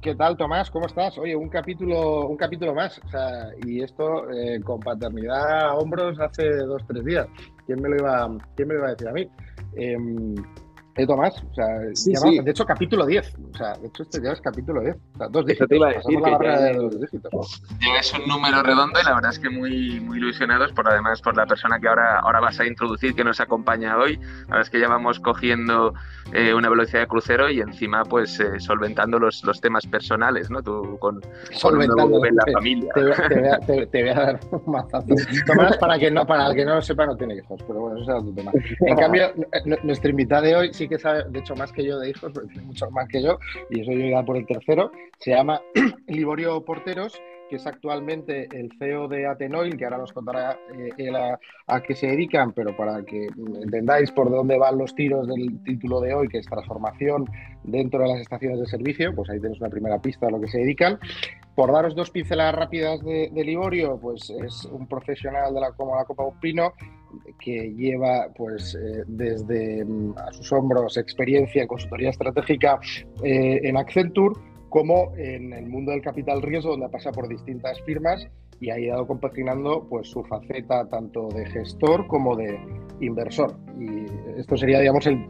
¿Qué tal, Tomás? ¿Cómo estás? Oye, un capítulo, un capítulo más. O sea, y esto eh, con paternidad a hombros hace dos, tres días. ¿Quién me lo iba, quién me lo iba a decir a mí? Em, ¿Eh, Tomás? O sea, de hecho, capítulo 10. O sea, de hecho, este ya es capítulo 10. Dos dígitos. Te iba a decir la barra de dos dígitos. es un número redondo y la verdad es que muy, muy ilusionados por además por la persona que ahora, ahora vas a introducir, que nos acompaña hoy. La verdad es que ya vamos cogiendo eh, una velocidad de crucero y encima, pues, eh, solventando los, los temas personales, ¿no? Tú con, solventando en la familia. Te, te, voy a, dar un mazazo. Tomás, para, que no, para el que no lo sepa, no tiene hijos, pero bueno, eso es otro tema. En cambio, nuestra invitada de hoy sí que sabe, de hecho, más que yo de hijos, porque tiene mucho más que yo, y eso yo iba por el tercero, se llama Liborio Porteros, que es actualmente el CEO de Atenoil, que ahora nos contará eh, a, qué se dedican, pero para que entendáis por dónde van los tiros del título de hoy, que es transformación dentro de las estaciones de servicio, pues ahí tenéis una primera pista a lo que se dedican. Por daros dos pinceladas rápidas de, Liborio, pues es un profesional de la, como la Copa Upino que lleva pues eh, desde mm, a sus hombros experiencia en consultoría estratégica eh, en Accenture como en el mundo del capital riesgo donde ha pasado por distintas firmas y ha ido compaginando pues su faceta tanto de gestor como de inversor y esto sería digamos el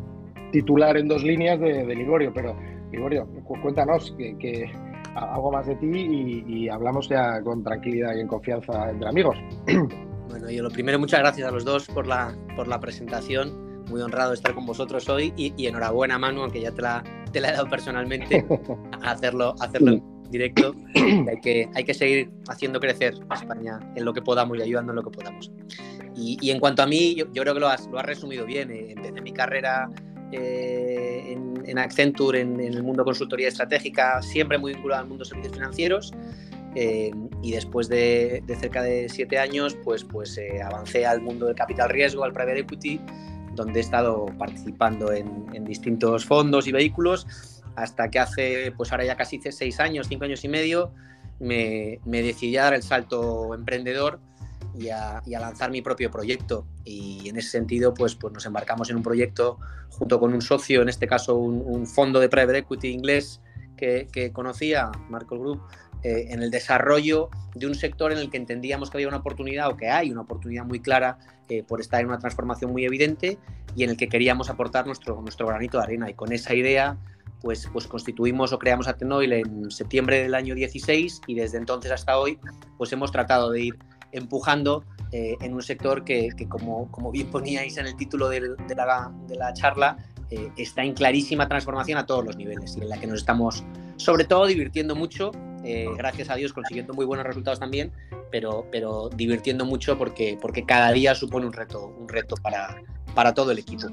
titular en dos líneas de, Ligorio pero Ligorio cuéntanos que, algo más de ti y hablamos ya con tranquilidad y en confianza entre amigos Bueno, yo lo primero, muchas gracias a los dos por la, por la presentación. Muy honrado de estar con vosotros hoy y, enhorabuena, Manu, aunque ya te la, te la he dado personalmente, a hacerlo, hacerlo en directo. Hay que, hay que seguir haciendo crecer a España en lo que podamos y ayudando en lo que podamos. Y, en cuanto a mí, yo, creo que lo has, lo has resumido bien. Eh, empecé mi carrera eh, en, Accenture, en, en, el mundo consultoría estratégica, siempre muy vinculado al mundo de servicios financieros. Eh, y después de, cerca de siete años, pues, pues eh, avancé al mundo del capital riesgo, al private equity, donde he estado participando en, distintos fondos y vehículos, hasta que hace, pues ahora ya casi seis años, cinco años y medio, me, decidí a dar el salto emprendedor y a, lanzar mi propio proyecto. Y en ese sentido, pues, pues nos embarcamos en un proyecto junto con un socio, en este caso un, fondo de private equity inglés que, que conocía, Marco Group, eh, en el desarrollo de un sector en el que entendíamos que había una oportunidad o que hay una oportunidad muy clara eh, por estar en una transformación muy evidente y en el que queríamos aportar nuestro, nuestro granito de arena. Y con esa idea, pues, pues constituimos o creamos Atenoil en septiembre del año 16 y desde entonces hasta hoy, pues hemos tratado de ir empujando eh, en un sector que, como, como, bien poníais en el título de, la, de la, charla, está en clarísima transformación a todos los niveles y en la que nos estamos sobre todo divirtiendo mucho eh, gracias a Dios consiguiendo muy buenos resultados también, pero, pero divirtiendo mucho porque, porque cada día supone un reto, un reto para, para todo el equipo.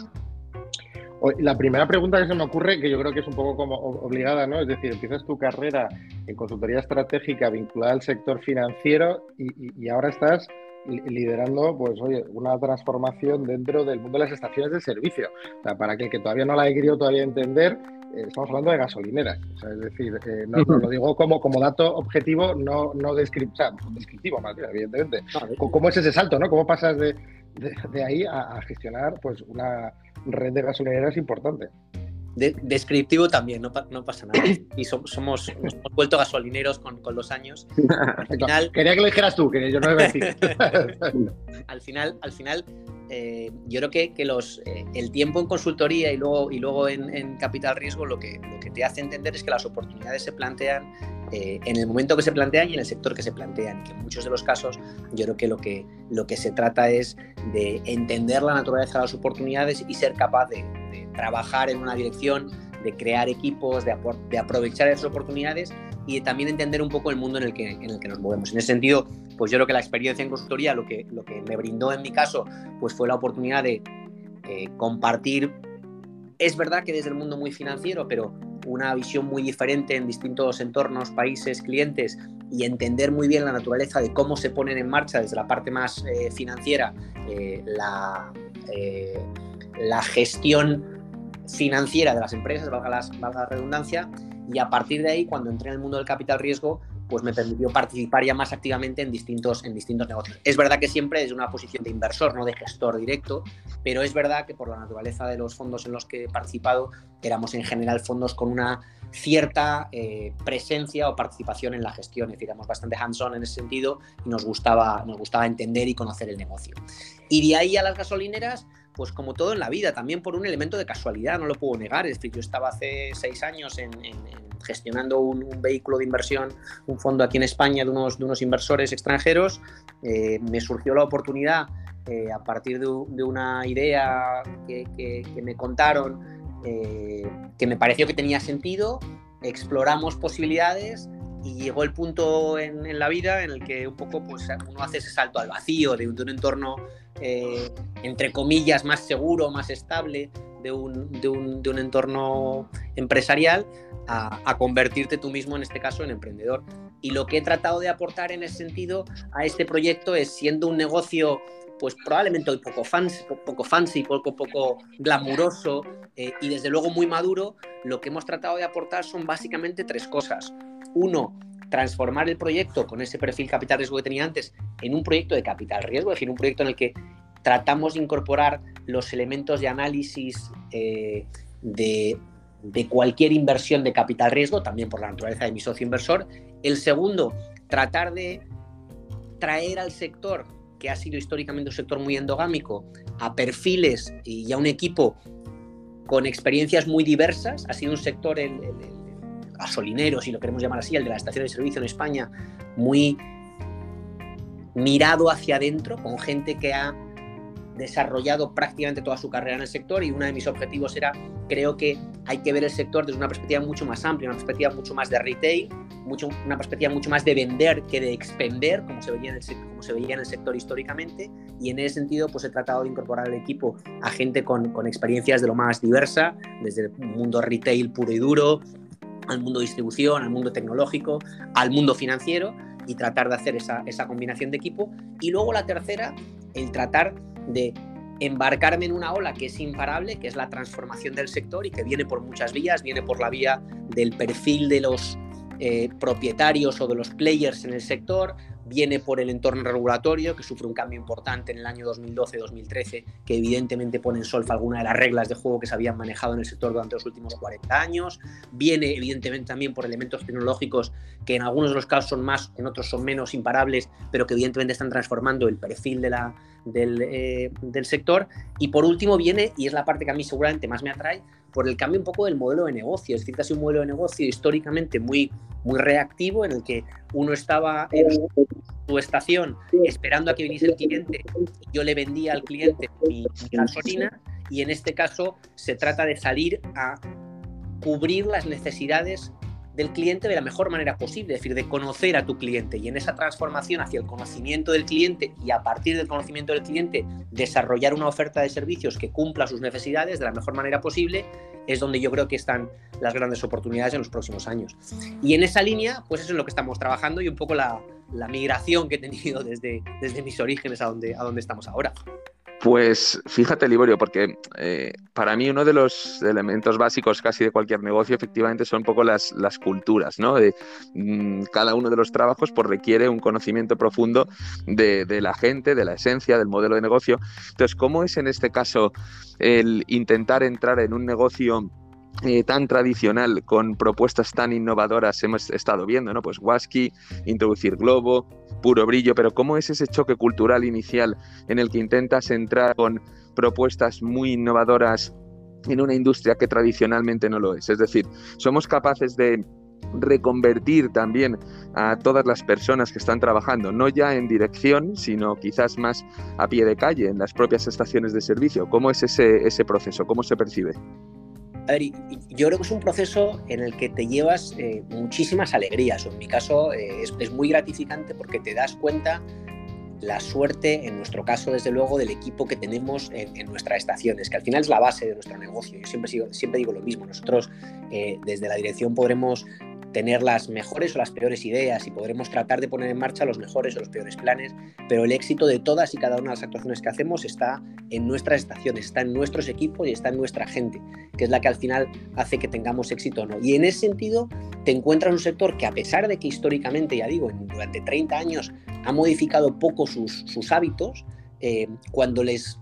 La primera pregunta que se me ocurre, que yo creo que es un poco como obligada, ¿no? Es decir, empiezas tu carrera en consultoría estratégica vinculada al sector financiero y, y ahora estás liderando, pues oye, una transformación dentro del mundo de las estaciones de servicio. Para que que todavía no la he querido todavía entender, estamos hablando de gasolineras. es decir, eh, no, lo digo como, como dato objetivo, no, no descriptivo, más bien, evidentemente. ¿Cómo es ese salto, no? ¿Cómo pasas de, de, ahí a, gestionar pues una red de gasolineras importante? descriptivo también, no, no, pasa nada. Y somos, somos, hemos vuelto gasolineros con, con los años. Quería que lo dijeras tú, que yo no lo iba a decir. al final, al final eh, yo creo que, que los, eh, el tiempo en consultoría y luego, y luego en, capital riesgo lo que, lo que te hace entender es que las oportunidades se plantean eh, en el momento que se plantean y en el sector que se plantean. Que en muchos de los casos yo creo que lo que, lo que se trata es de entender la naturaleza de las oportunidades y ser capaz de, trabajar en una dirección, de crear equipos, de, de aprovechar esas oportunidades y también entender un poco el mundo en el, que, en el que nos movemos. En ese sentido, pues yo creo que la experiencia en consultoría lo que, lo que me brindó en mi caso pues fue la oportunidad de eh, compartir, es verdad que desde el mundo muy financiero, pero una visión muy diferente en distintos entornos, países, clientes y entender muy bien la naturaleza de cómo se ponen en marcha desde la parte más eh, financiera eh, la, la gestión financiera de las empresas, valga, valga la redundancia, y a partir de ahí, cuando entré en el mundo del capital riesgo, pues me permitió participar ya más activamente en distintos, en distintos negocios. Es verdad que siempre desde una posición de inversor, no de gestor directo, pero es verdad que por la naturaleza de los fondos en los que he participado, éramos en general fondos con una cierta eh, presencia o participación en la gestión, es decir, éramos bastante hands-on en ese sentido y nos gustaba, nos gustaba entender y conocer el negocio. Y de ahí a las gasolineras, pues como todo en la vida, también por un elemento de casualidad, no lo puedo negar, es decir, yo estaba hace seis años en, gestionando un, vehículo de inversión, un fondo aquí en España de unos, de unos inversores extranjeros, eh, me surgió la oportunidad eh, a partir de, una idea que, me contaron, eh, que me pareció que tenía sentido, exploramos posibilidades y llegó el punto en, la vida en el que un poco pues, uno hace ese salto al vacío de un, entorno, eh, entre comillas, más seguro, más estable, de un, de un, de un entorno empresarial, a, convertirte tú mismo, en este caso, en emprendedor. Y lo que he tratado de aportar en ese sentido a este proyecto es, siendo un negocio pues probablemente hoy poco fancy, poco, poco, poco glamuroso eh, y desde luego muy maduro, lo que hemos tratado de aportar son básicamente tres cosas. Uno, transformar el proyecto con ese perfil capital riesgo que tenía antes en un proyecto de capital riesgo, es decir, un proyecto en el que tratamos de incorporar los elementos de análisis eh, de, cualquier inversión de capital riesgo, también por la naturaleza de mi socio inversor. El segundo, tratar de traer al sector que ha sido históricamente un sector muy endogámico, a perfiles y a un equipo con experiencias muy diversas. Ha sido un sector, el, gasolinero, si lo queremos llamar así, el de la estación de servicio en España, muy mirado hacia adentro, con gente que ha desarrollado prácticamente toda su carrera en el sector y uno de mis objetivos era, creo que hay que ver el sector desde una perspectiva mucho más amplia, una perspectiva mucho más de retail, mucho, una perspectiva mucho más de vender que de expender, como se, veía en el, como se veía en el sector históricamente, y en ese sentido pues he tratado de incorporar al equipo a gente con, con experiencias de lo más diversa, desde el mundo retail puro y duro, al mundo distribución, al mundo tecnológico, al mundo financiero, y tratar de hacer esa, esa combinación de equipo. Y luego la tercera, el tratar de embarcarme en una ola que es imparable, que es la transformación del sector y que viene por muchas vías, viene por la vía del perfil de los eh, propietarios o de los players en el sector, viene por el entorno regulatorio, que sufre un cambio importante en el año 2012-2013, que evidentemente pone en solfa algunas de las reglas de juego que se habían manejado en el sector durante los últimos 40 años, viene evidentemente también por elementos tecnológicos que en algunos de los casos son más, en otros son menos imparables, pero que evidentemente están transformando el perfil de la, del, eh, del sector. Y por último viene, y es la parte que a mí seguramente más me atrae, por el cambio un poco del modelo de negocio. Es decir, que ha sido un modelo de negocio históricamente muy, muy reactivo en el que uno estaba en su estación esperando a que viniese el cliente y yo le vendía al cliente mi, gasolina y en este caso se trata de salir a cubrir las necesidades del cliente de la mejor manera posible, es decir, de conocer a tu cliente y en esa transformación hacia el conocimiento del cliente y a partir del conocimiento del cliente desarrollar una oferta de servicios que cumpla sus necesidades de la mejor manera posible, es donde yo creo que están las grandes oportunidades en los próximos años. Y en esa línea, pues eso es lo que estamos trabajando y un poco la, migración que he tenido desde, desde mis orígenes a donde, a donde estamos ahora. Pues fíjate, Liborio, porque eh, para mí uno de los elementos básicos casi de cualquier negocio efectivamente son un poco las, culturas, ¿no? De, mm, cada uno de los trabajos pues, requiere un conocimiento profundo de, de, la gente, de la esencia, del modelo de negocio. Entonces, ¿cómo es en este caso el intentar entrar en un negocio eh, tan tradicional con propuestas tan innovadoras hemos estado viendo, ¿no? Pues Wasky, introducir Globo, puro brillo, pero ¿cómo es ese choque cultural inicial en el que intentas entrar con propuestas muy innovadoras en una industria que tradicionalmente no lo es? Es decir, somos capaces de reconvertir también a todas las personas que están trabajando, no ya en dirección, sino quizás más a pie de calle, en las propias estaciones de servicio. ¿Cómo es ese, ese proceso? ¿Cómo se percibe? A ver, yo creo que es un proceso en el que te llevas eh, muchísimas alegrías. En mi caso eh, es, muy gratificante porque te das cuenta la suerte, en nuestro caso, desde luego, del equipo que tenemos en, en nuestras estaciones, que al final es la base de nuestro negocio. Yo siempre, digo lo mismo. Nosotros, eh, desde la dirección, podremos tener las mejores o las peores ideas y podremos tratar de poner en marcha los mejores o los peores planes, pero el éxito de todas y cada una de las actuaciones que hacemos está en nuestras estaciones, está en nuestros equipos y está en nuestra gente, que es la que al final hace que tengamos éxito o no. Y en ese sentido, te encuentras un sector que a pesar de que históricamente, ya digo, durante 30 años ha modificado poco sus, sus hábitos, eh, cuando les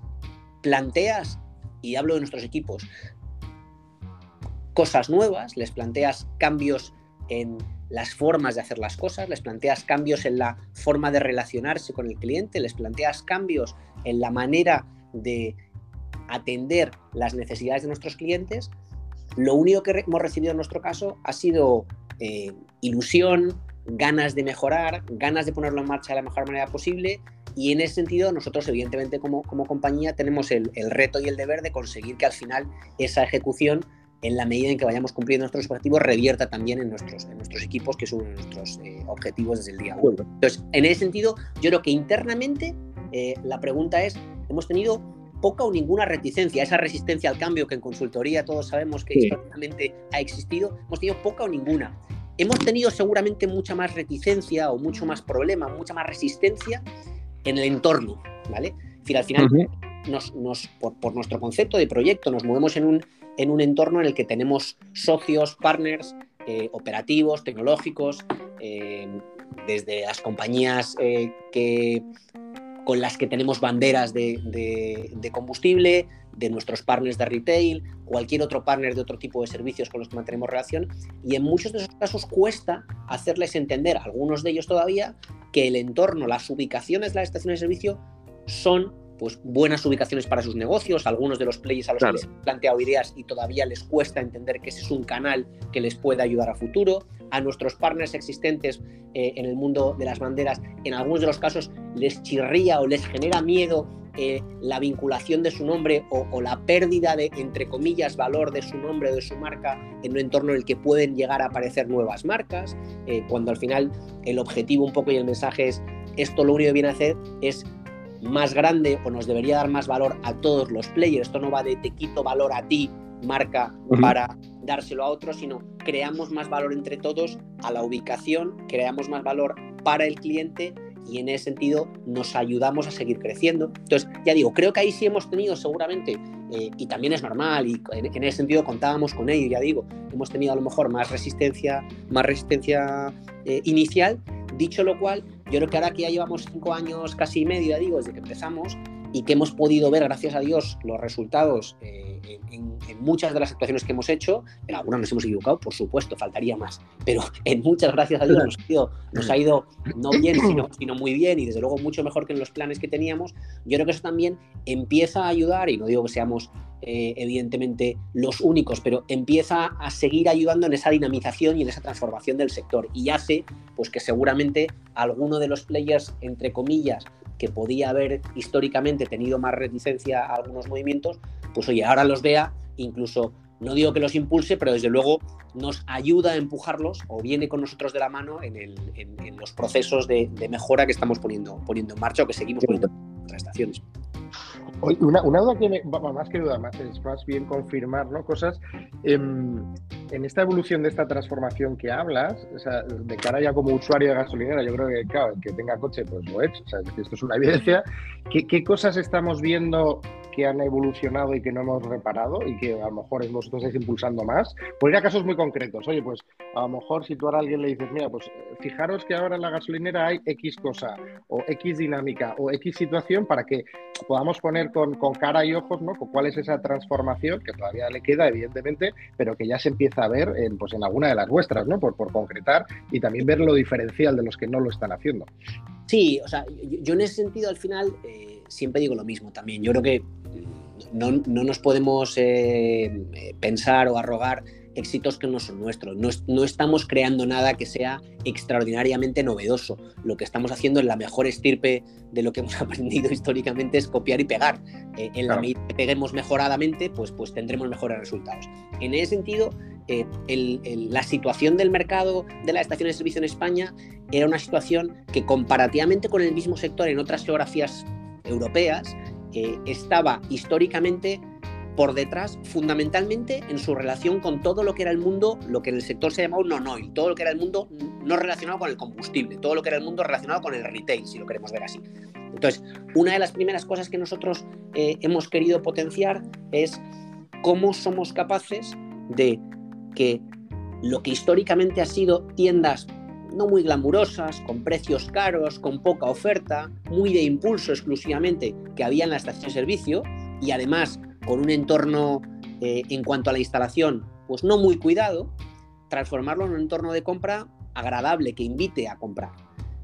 planteas, y hablo de nuestros equipos, cosas nuevas, les planteas cambios en las formas de hacer las cosas, les planteas cambios en la forma de relacionarse con el cliente, les planteas cambios en la manera de atender las necesidades de nuestros clientes, lo único que hemos recibido en nuestro caso ha sido eh, ilusión, ganas de mejorar, ganas de ponerlo en marcha de la mejor manera posible y en ese sentido nosotros evidentemente como, como compañía tenemos el, el reto y el deber de conseguir que al final esa ejecución en la medida en que vayamos cumpliendo nuestros objetivos, revierta también en nuestros, en nuestros equipos, que son nuestros eh, objetivos desde el día 1. Entonces, en ese sentido, yo creo que internamente eh, la pregunta es, hemos tenido poca o ninguna reticencia, esa resistencia al cambio que en consultoría todos sabemos que históricamente ha existido, hemos tenido poca o ninguna. Hemos tenido seguramente mucha más reticencia o mucho más problema, mucha más resistencia en el entorno, ¿vale? Es decir, al final, por, nuestro concepto de proyecto, nos movemos en un, en un entorno en el que tenemos socios, partners, eh, operativos, tecnológicos, eh, desde las compañías eh, que, con las que tenemos banderas de, combustible, de nuestros partners de retail, cualquier otro partner de otro tipo de servicios con los que mantenemos relación. Y en muchos de esos casos cuesta hacerles entender, algunos de ellos todavía, que el entorno, las ubicaciones de las estaciones de servicio son pues buenas ubicaciones para sus negocios. Algunos de los players a los que les han planteado ideas y todavía les cuesta entender que ese es un canal que les puede ayudar a futuro. A nuestros partners existentes eh, en el mundo de las banderas, en algunos de los casos les chirría o les genera miedo eh, la vinculación de su nombre o, la pérdida de, entre comillas, valor de su nombre o de su marca en un entorno en el que pueden llegar a aparecer nuevas marcas, eh, cuando al final el objetivo un poco y el mensaje es esto lo único que viene a hacer es más grande o nos debería dar más valor a todos los players. Esto no va de te quito valor a ti, marca, para dárselo a otros, sino creamos más valor entre todos a la ubicación, creamos más valor para el cliente y en ese sentido nos ayudamos a seguir creciendo. Entonces, ya digo, creo que ahí sí hemos tenido seguramente, eh, y también es normal, y en, ese sentido contábamos con ello, ya digo, hemos tenido a lo mejor más resistencia, más resistencia eh, inicial, Dicho lo cual, yo creo que ahora que ya llevamos cinco años, casi y medio, digo, desde que empezamos, y que hemos podido ver, gracias a Dios, los resultados eh, en, muchas de las actuaciones que hemos hecho. En algunas nos hemos equivocado, por supuesto, faltaría más, pero en muchas, gracias a Dios, nos ha ido, no bien, sino, sino, muy bien y desde luego mucho mejor que en los planes que teníamos. Yo creo que eso también empieza a ayudar, y no digo que seamos eh, evidentemente los únicos, pero empieza a seguir ayudando en esa dinamización y en esa transformación del sector y hace pues que seguramente alguno de los players, entre comillas, que podía haber históricamente tenido más reticencia a algunos movimientos, pues oye, ahora los vea, incluso no digo que los impulse, pero desde luego nos ayuda a empujarlos o viene con nosotros de la mano en, los procesos de, mejora que estamos poniendo, en marcha o que seguimos poniendo en otras estaciones. Una, una, duda que me, más que duda, más, es más bien confirmar ¿no? cosas. Em, en, esta evolución de esta transformación que hablas, o sea, de cara ya como usuario de gasolinera, yo creo que, claro, el que tenga coche, pues lo he hecho. Esto es una evidencia. ¿Qué, ¿Qué, cosas estamos viendo que han evolucionado y que no hemos reparado y que a lo mejor vosotros estáis impulsando más? Por ir a casos muy concretos. Oye, pues a lo mejor si tú a alguien le dices, mira, pues fijaros que ahora en la gasolinera hay X cosa o X dinámica o X situación para que podamos poner con, con cara y ojos, ¿no? Cuál es esa transformación que todavía le queda, evidentemente, pero que ya se empieza a ver en, pues, en alguna de las vuestras, ¿no? Por, por concretar y también ver lo diferencial de los que no lo están haciendo. Sí, o sea, yo, en ese sentido al final eh, siempre digo lo mismo también. Yo creo que no, no nos podemos eh, eh, pensar o arrogar éxitos que no son nuestros. No, estamos creando nada que sea extraordinariamente novedoso. Lo que estamos haciendo en la mejor estirpe de lo que hemos aprendido históricamente es copiar y pegar. Eh, en la medida que peguemos mejoradamente, pues, pues tendremos mejores resultados. En ese sentido, eh, la situación del mercado de las estaciones de servicio en España era una situación que comparativamente con el mismo sector en otras geografías europeas, estaba históricamente por detrás fundamentalmente en su relación con todo lo que era el mundo, lo que en el sector se llamaba un non-oil, todo lo que era el mundo no relacionado con el combustible, todo lo que era el mundo relacionado con el retail, si lo queremos ver así. Entonces, una de las primeras cosas que nosotros eh, hemos querido potenciar es cómo somos capaces de que lo que históricamente ha sido tiendas no muy glamurosas, con precios caros, con poca oferta, muy de impulso exclusivamente que había en la estación de servicio, y además con un entorno eh, en cuanto a la instalación, pues no muy cuidado, transformarlo en un entorno de compra agradable, que invite a comprar.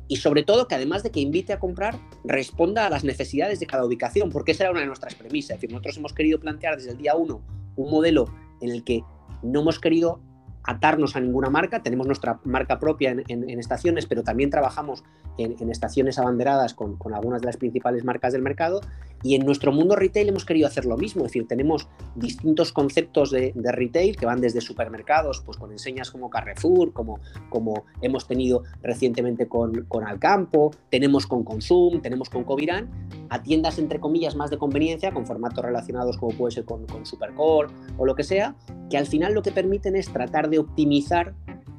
Y sobre todo que además de que invite a comprar, responda a las necesidades de cada ubicación, porque esa era una de nuestras premisas. Es decir, nosotros hemos querido plantear desde el día uno un modelo en el que no hemos querido atarnos a ninguna marca, tenemos nuestra marca propia en, estaciones, pero también trabajamos en, estaciones abanderadas con, algunas de las principales marcas del mercado. Y en nuestro mundo retail hemos querido hacer lo mismo, es decir, tenemos distintos conceptos de, retail que van desde supermercados, pues con enseñas como Carrefour, como, como hemos tenido recientemente con, con Alcampo, tenemos con Consum, tenemos con Covirán, a tiendas entre comillas más de conveniencia, con formatos relacionados como puede ser con, con Supercore o lo que sea, que al final lo que permiten es tratar de optimizar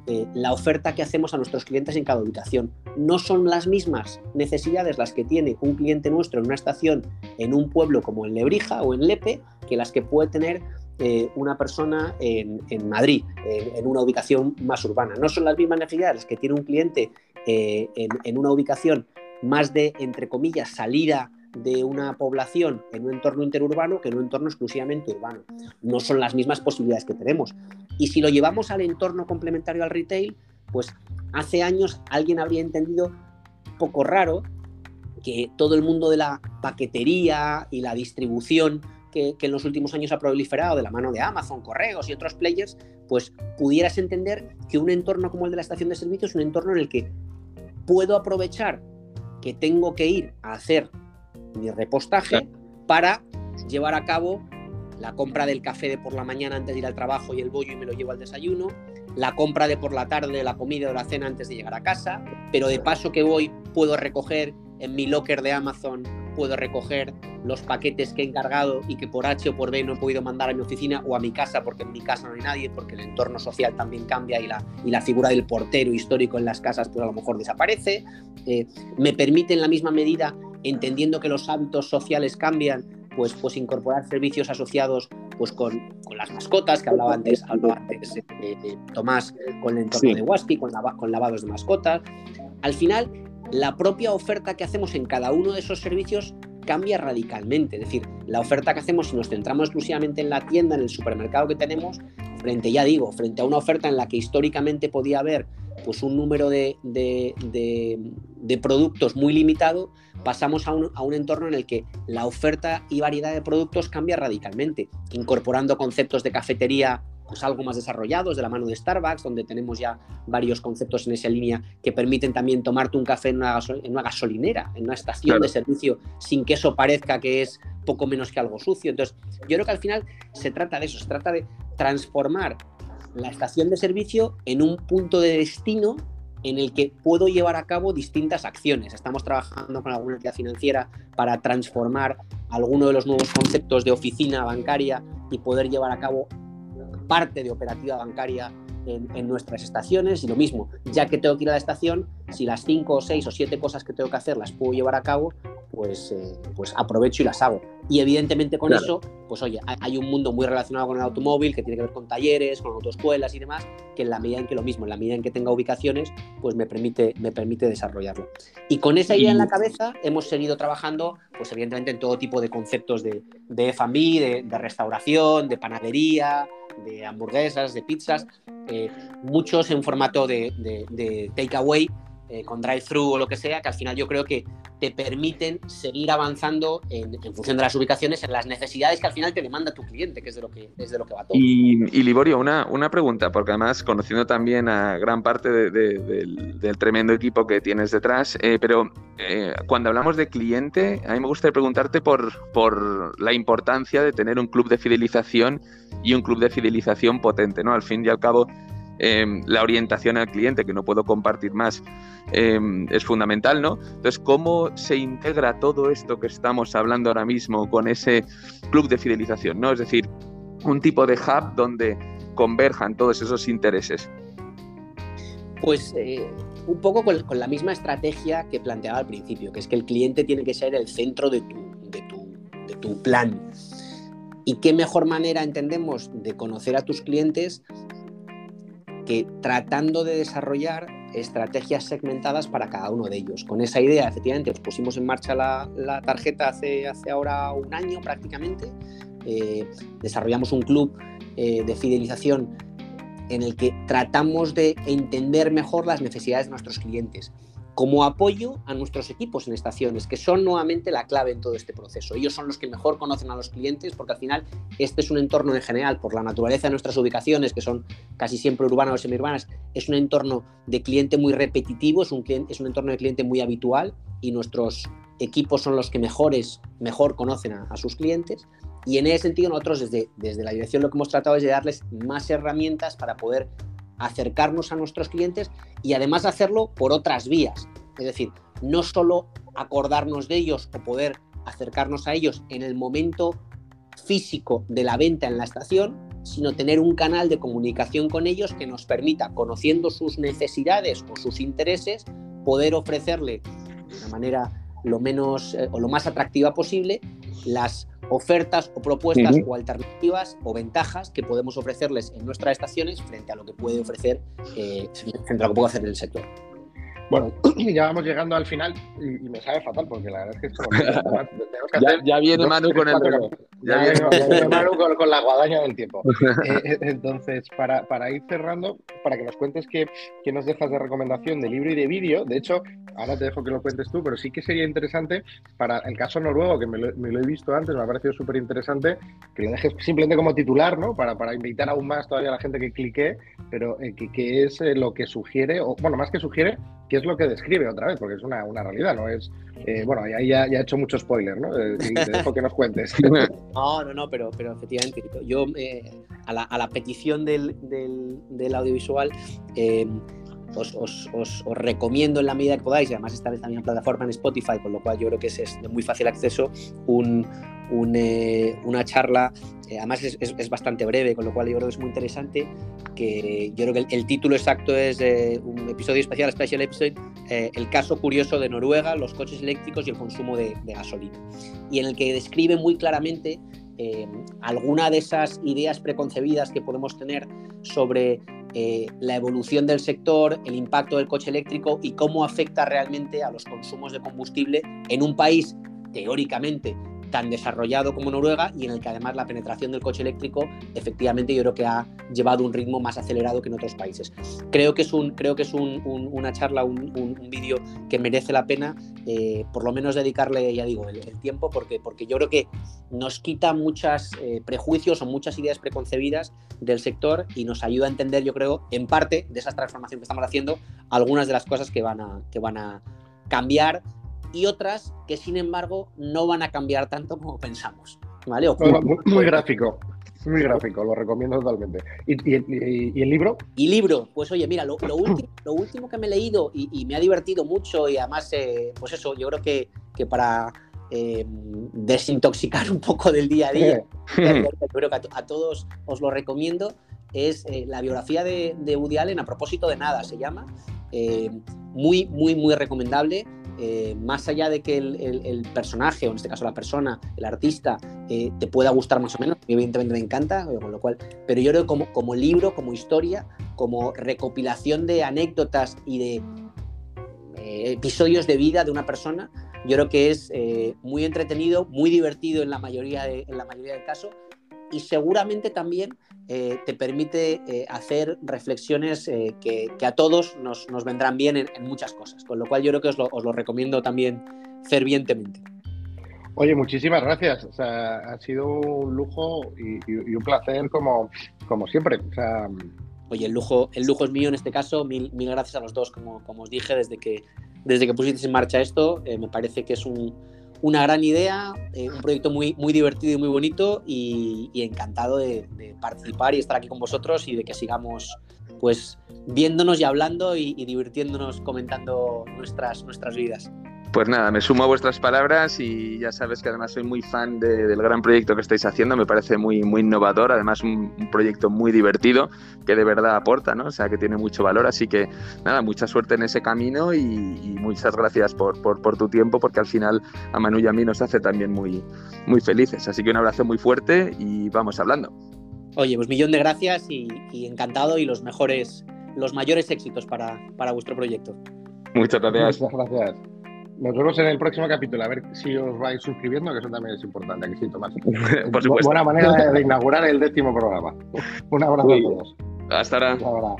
eh, la oferta que hacemos a nuestros clientes en cada ubicación. No son las mismas necesidades las que tiene un cliente nuestro en una estación en un pueblo como en Lebrija o en Lepe que las que puede tener eh, una persona en, Madrid, en, una ubicación más urbana. No son las mismas necesidades que tiene un cliente eh, en una ubicación más de, entre comillas, salida de una población en un entorno interurbano que en un entorno exclusivamente urbano. No son las mismas posibilidades que tenemos. Y si lo llevamos al entorno complementario al retail, pues hace años alguien habría entendido poco raro que todo el mundo de la paquetería y la distribución que, en los últimos años ha proliferado de la mano de Amazon, Correos y otros players, pues pudieras entender que un entorno como el de la estación de servicio es un entorno en el que puedo aprovechar que tengo que ir a hacer mi repostaje para llevar a cabo la compra del café de por la mañana antes de ir al trabajo y el bollo y me lo llevo al desayuno, la compra de por la tarde, la comida o la cena antes de llegar a casa, pero de paso que voy puedo recoger en mi locker de Amazon, puedo recoger los paquetes que he encargado y que por H o por B no he podido mandar a mi oficina o a mi casa porque en mi casa no hay nadie, porque el entorno social también cambia y la, y la figura del portero histórico en las casas pues a lo mejor desaparece. Eh, me permite en la misma medida entendiendo que los hábitos sociales cambian, pues, pues incorporar servicios asociados pues con, con las mascotas que hablaba antes, hablaba antes eh, eh, Tomás con el entorno de Waspi, con, con lavados de mascotas. Al final, la propia oferta que hacemos en cada uno de esos servicios cambia radicalmente. Es decir, la oferta que hacemos si nos centramos exclusivamente en la tienda, en el supermercado que tenemos, frente, ya digo, frente a una oferta en la que históricamente podía haber pues un número de, de, productos muy limitado, pasamos a un, a un, entorno en el que la oferta y variedad de productos cambia radicalmente, incorporando conceptos de cafetería pues algo más desarrollados de la mano de Starbucks, donde tenemos ya varios conceptos en esa línea que permiten también tomarte un café en una, en una gasolinera, en una estación de servicio, sin que eso parezca que es poco menos que algo sucio. Entonces, yo creo que al final se trata de eso, se trata de transformar la estación de servicio en un punto de destino en el que puedo llevar a cabo distintas acciones. Estamos trabajando con alguna entidad financiera para transformar alguno de los nuevos conceptos de oficina bancaria y poder llevar a cabo parte de operativa bancaria en, nuestras estaciones y lo mismo, ya que tengo que ir a la estación, si las cinco o seis o siete cosas que tengo que hacer las puedo llevar a cabo, pues, eh, pues aprovecho y las hago. Y evidentemente con eso, pues oye, hay un mundo muy relacionado con el automóvil que tiene que ver con talleres, con autoescuelas y demás, que en la medida en que lo mismo, en la medida en que tenga ubicaciones, pues me permite, me permite desarrollarlo. Y con esa idea en la cabeza hemos seguido trabajando, pues evidentemente en todo tipo de conceptos de, de de restauración, de panadería, de hamburguesas, de pizzas, eh, muchos en formato de, de, takeaway, eh, con drive-thru o lo que sea, que al final yo creo que te permiten seguir avanzando en, función de las ubicaciones, en las necesidades que al final te demanda tu cliente, que es de lo que, es de lo que va todo. Y, Liborio, una, una pregunta, porque además conociendo también a gran parte del, tremendo equipo que tienes detrás, eh, pero cuando hablamos de cliente, a mí me gustaría preguntarte por, por la importancia de tener un club de fidelización y un club de fidelización potente, ¿no? Al fin y al cabo, em, la orientación al cliente, que no puedo compartir más, em, es fundamental, ¿no? Entonces, ¿cómo se integra todo esto que estamos hablando ahora mismo con ese club de fidelización, ¿no? Es decir, un tipo de hub donde converjan todos esos intereses. Pues eh, un poco con, la misma estrategia que planteaba al principio, que es que el cliente tiene que ser el centro de tu, de tu, de tu plan. ¿Y qué mejor manera entendemos de conocer a tus clientes que tratando de desarrollar estrategias segmentadas para cada uno de ellos. Con esa idea, efectivamente, pues pusimos en marcha la, tarjeta hace, ahora un año prácticamente. Eh, desarrollamos un club eh, de fidelización en el que tratamos de entender mejor las necesidades de nuestros clientes como apoyo a nuestros equipos en estaciones, que son nuevamente la clave en todo este proceso. Ellos son los que mejor conocen a los clientes porque al final este es un entorno en general, por la naturaleza de nuestras ubicaciones, que son casi siempre urbanas o semiurbanas, es un entorno de cliente muy repetitivo, es un, es un entorno de cliente muy habitual y nuestros equipos son los que mejores, mejor conocen a, sus clientes. Y en ese sentido nosotros desde, desde la dirección lo que hemos tratado es de darles más herramientas para poder acercarnos a nuestros clientes y además hacerlo por otras vías. Es decir, no solo acordarnos de ellos o poder acercarnos a ellos en el momento físico de la venta en la estación, sino tener un canal de comunicación con ellos que nos permita, conociendo sus necesidades o sus intereses, poder ofrecerle de una manera lo menos eh, o lo más atractiva posible las ofertas o propuestas o alternativas o ventajas que podemos ofrecerles en nuestras estaciones frente a lo que puede ofrecer eh, frente a lo que puede hacer el sector. Bueno, ya vamos llegando al final y, me sabe fatal porque la verdad es que esto ya, viene Manu con el Ya, viene, Manu con, la guadaña del tiempo. Eh, eh, entonces, para, para, ir cerrando, para que nos cuentes qué, qué, nos dejas de recomendación de libro y de vídeo, de hecho, ahora te dejo que lo cuentes tú, pero sí que sería interesante para el caso noruego, que me lo, me lo he visto antes, me ha parecido súper interesante, que lo dejes simplemente como titular, ¿no? Para, para invitar aún más todavía a la gente que clique, pero eh, que, es lo que sugiere, o bueno, más que sugiere, qué es lo que describe otra vez, porque es una, una realidad, ¿no? Es, eh, bueno, ahí ya, ya, he hecho mucho spoiler, ¿no? Eh, te dejo que nos cuentes. No, no, no, pero, pero efectivamente, yo eh, a, la, a, la, petición del, del, del audiovisual, os, os, os, recomiendo en la medida que podáis, y además esta vez también en plataforma en Spotify, con lo cual yo creo que es, de muy fácil acceso, un, una charla eh, además es, bastante breve, con lo cual yo creo que es muy interesante, que yo creo que el, título exacto es eh, un episodio especial, Special Episode, eh, el caso curioso de Noruega, los coches eléctricos y el consumo de, gasolina. Y en el que describe muy claramente alguna de esas ideas preconcebidas que podemos tener sobre la evolución del sector, el impacto del coche eléctrico y cómo afecta realmente a los consumos de combustible en un país teóricamente tan desarrollado como Noruega y en el que además la penetración del coche eléctrico efectivamente yo creo que ha llevado un ritmo más acelerado que en otros países. Creo que es, un, creo que es una charla, un, vídeo que merece la pena eh, por lo menos dedicarle, ya digo, el, tiempo porque, porque yo creo que nos quita muchos eh, prejuicios o muchas ideas preconcebidas del sector y nos ayuda a entender, yo creo, en parte de esa transformación que estamos haciendo, algunas de las cosas que van a, que van a cambiar y otras que sin embargo no van a cambiar tanto como pensamos. ¿vale? muy, gráfico. Muy gráfico, lo recomiendo totalmente. ¿Y, el libro? Y libro, pues oye, mira, lo, último, lo último que me he leído y, me ha divertido mucho y además, eh, pues eso, yo creo que, que para eh, desintoxicar un poco del día a día, creo que a, todos os lo recomiendo, es eh, la biografía de, de, Woody Allen, a propósito de nada se llama, muy, muy, muy recomendable. Eh, más allá de que el, personaje, o en este caso la persona, el artista, eh, te pueda gustar más o menos, evidentemente me encanta, con lo cual, pero yo creo que como, libro, como historia, como recopilación de anécdotas y de eh, episodios de vida de una persona, yo creo que es muy entretenido, muy divertido en la mayoría, en la mayoría del caso y seguramente también eh, te permite eh, hacer reflexiones eh, que, a todos nos, vendrán bien en, muchas cosas, con lo cual yo creo que os lo, recomiendo también fervientemente. Oye, muchísimas gracias. ha sido un lujo y, un placer como, como siempre. Oye, el lujo, el lujo es mío en este caso. Mil, mil gracias a los dos, como, como os dije, desde que, desde que pusisteis en marcha esto. me parece que es un, una gran idea, eh, un proyecto muy, muy divertido y muy bonito y, encantado de, participar y estar aquí con vosotros y de que sigamos pues viéndonos y hablando y, y divirtiéndonos comentando nuestras, nuestras vidas. Pues nada, me sumo a vuestras palabras y ya sabes que además soy muy fan del gran proyecto que estáis haciendo, me parece muy, muy innovador, además un, proyecto muy divertido que de verdad aporta, ¿no? O sea, que tiene mucho valor, así que nada, mucha suerte en ese camino y, muchas gracias por, por, tu tiempo porque al final a Manu y a mí nos hace también muy, muy felices, así que un abrazo muy fuerte y vamos hablando. Oye, pues millón de gracias y, y encantado y los mejores los mayores éxitos para, para vuestro proyecto. Muchas gracias. Muchas gracias. Nos vemos en el próximo capítulo, a ver si os vais suscribiendo, que eso también es importante. Aquí sí, Tomás. Por supuesto. Buena manera de, inaugurar el décimo programa. Un abrazo a todos. Hasta ahora. Hasta ahora.